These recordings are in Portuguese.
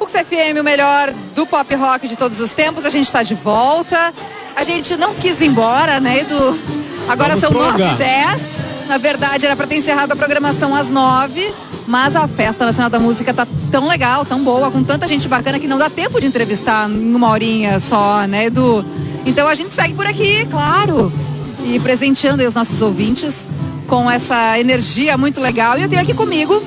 O FM, o melhor do pop rock de todos os tempos. A gente está de volta. A gente não quis ir embora, né, Edu? Agora Vamos são. 9 e 10. Na verdade, era para ter encerrado a programação às 9. Mas a Festa Nacional da Música tá tão legal, tão boa, com tanta gente bacana que não dá tempo de entrevistar em uma horinha só, né, Edu? Então a gente segue por aqui, claro. E presenteando aí os nossos ouvintes com essa energia muito legal. E eu tenho aqui comigo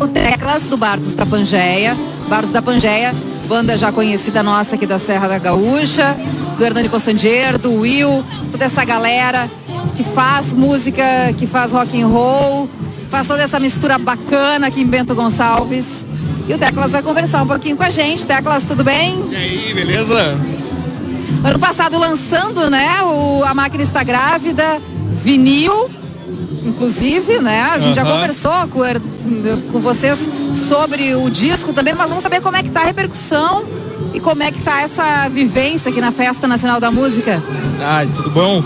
o Teclas do Bardos da Pangeia. Bardos da Pangeia, banda já conhecida nossa aqui da Serra da Gaúcha, do Hernani Cossandier, do Will, toda essa galera que faz música, que faz rock and roll, faz toda essa mistura bacana aqui em Bento Gonçalves. E o Teclas vai conversar um pouquinho com a gente. Teclas, tudo bem? E aí, beleza? Ano passado lançando, né? O, a máquina está grávida, vinil, inclusive, né? A gente já conversou com, com vocês sobre o disco também, mas vamos saber como é que tá a repercussão e como é que tá essa vivência aqui na Festa Nacional da Música. Ah, tudo bom?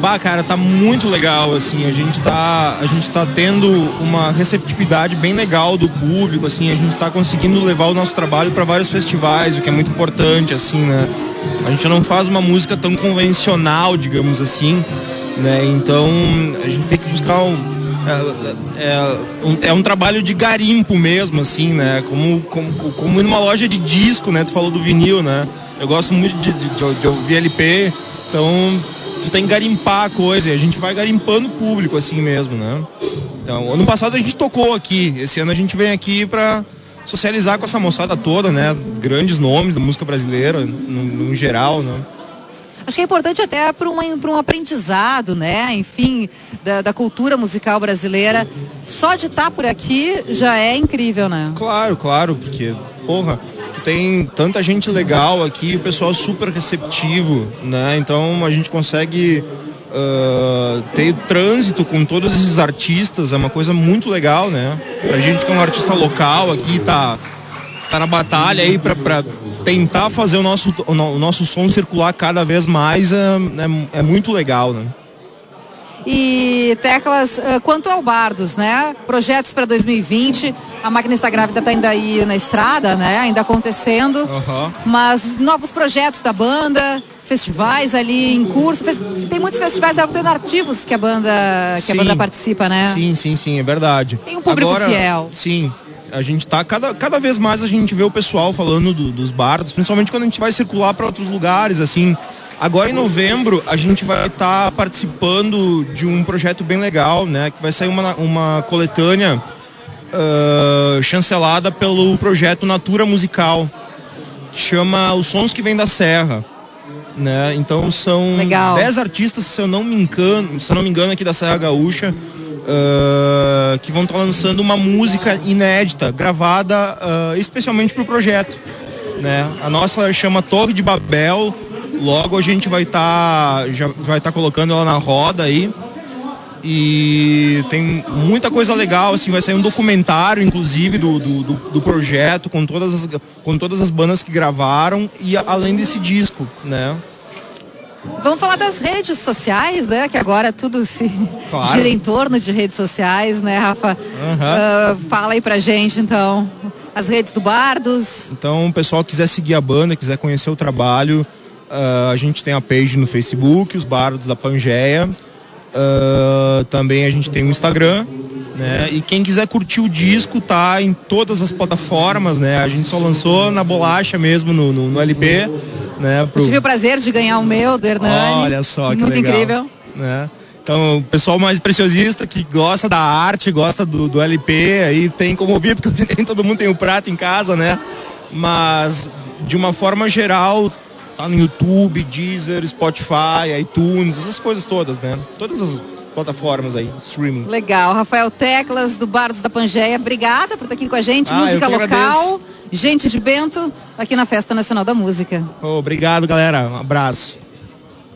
Bah, cara, tá muito legal, assim, a gente tá, a gente tá tendo uma receptividade bem legal do público, assim, a gente tá conseguindo levar o nosso trabalho para vários festivais, o que é muito importante, assim, né? A gente não faz uma música tão convencional, digamos assim, né? Então, a gente tem que buscar um, é, é, um, é um trabalho de garimpo mesmo, assim, né? Como, como, como numa loja de disco, né? Tu falou do vinil, né? Eu gosto muito de, de, de- de ouvir LP, então tu tem que garimpar a coisa e a gente vai garimpando o público, assim mesmo, né? Então, ano passado a gente tocou aqui, esse ano a gente vem aqui pra socializar com essa moçada toda, né? Grandes nomes da música brasileira, no, no geral, né? Acho que é importante até para um, aprendizado, né? Enfim, da, da cultura musical brasileira. Só de estar por aqui já é incrível, né? Claro, claro, porque, porra, tem tanta gente legal aqui, o pessoal é super receptivo, né? Então a gente consegue ah, ter trânsito com todos esses artistas, é uma coisa muito legal, né? Pra gente que é um artista local aqui, tá, tá na batalha aí pra, pra tentar fazer o nosso, o no- o nosso som circular cada vez mais, é, é, é muito legal, né? E Teclas, eh, quanto ao Bardos, né? Projetos para 2020, a máquina está grávida está ainda aí na estrada, né? Ainda acontecendo. Aham. Mas novos projetos da banda, festivais ali em curso. Tem muitos festivais alternativos que a banda, que a Sim. banda participa, né? Sim, sim, sim, é verdade. Tem um público fiel. Sim. A gente tá, cada, cada vez mais a gente vê o pessoal falando do- dos bardos, principalmente quando a gente vai circular para outros lugares, assim. Agora em novembro a gente vai estar participando de um projeto bem legal, né? Que vai sair uma, uma coletânea ah, chancelada pelo projeto Natura Musical. Chama Os Sons que Vêm da Serra. Né? Então são Legal. 10 artistas, se eu não me engano, se eu não me engano aqui da Serra Gaúcha, ah, que vão estar lançando uma música inédita, gravada ah, especialmente para o projeto. Né? A nossa chama Torre de Babel. Logo a gente vai estar já vai estar colocando ela na roda aí. E tem muita coisa legal, assim, vai sair um documentário, inclusive, do, do, do, projeto, com todas, as, com todas as bandas que gravaram e além desse disco, né? Vamos falar das redes sociais, né? Que agora tudo se Claro. gira em torno de redes sociais, né, Rafa? Ah, fala aí pra gente, então. As redes do Bardos. Então, o pessoal quiser seguir a banda, quiser conhecer o trabalho, ah, a gente tem a page no Facebook, os Bardos da Pangeia. Ah, também a gente tem o Instagram, né? E quem quiser curtir o disco, tá em todas as plataformas, né? A gente só lançou na bolacha mesmo, no, no, no LP, né? Pro- Eu tive o prazer de ganhar o meu, do Hernani. Olha só que Muito legal. incrível. Né? Então, o pessoal mais preciosista que gosta da arte, gosta do, do LP, aí tem como ouvir, porque nem todo mundo tem o prato em casa, né? Mas, de uma forma geral, tá no YouTube, Deezer, Spotify, iTunes, essas coisas todas, né? Todas as plataformas aí, streaming. Legal. Rafael Teclas, do Bardos da Pangeia. Obrigada por estar aqui com a gente. Ah, Música local. agradeço. Gente de Bento, aqui na Festa Nacional da Música. Obrigado, galera. Um abraço.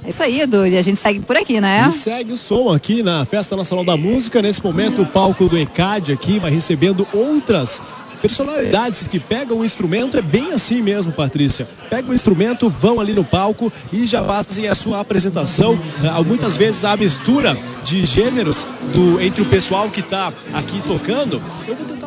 É isso aí, Edu. E a gente segue por aqui, né? E segue o som aqui na Festa Nacional da Música. Nesse momento, o palco do ECAD aqui vai recebendo outras personalidades que pegam o instrumento. É bem assim mesmo, Patrícia. Pegam o instrumento, vão ali no palco e já fazem a sua apresentação. Ah, Muitas vezes a mistura de gêneros do, entre o pessoal que está aqui tocando. Eu vou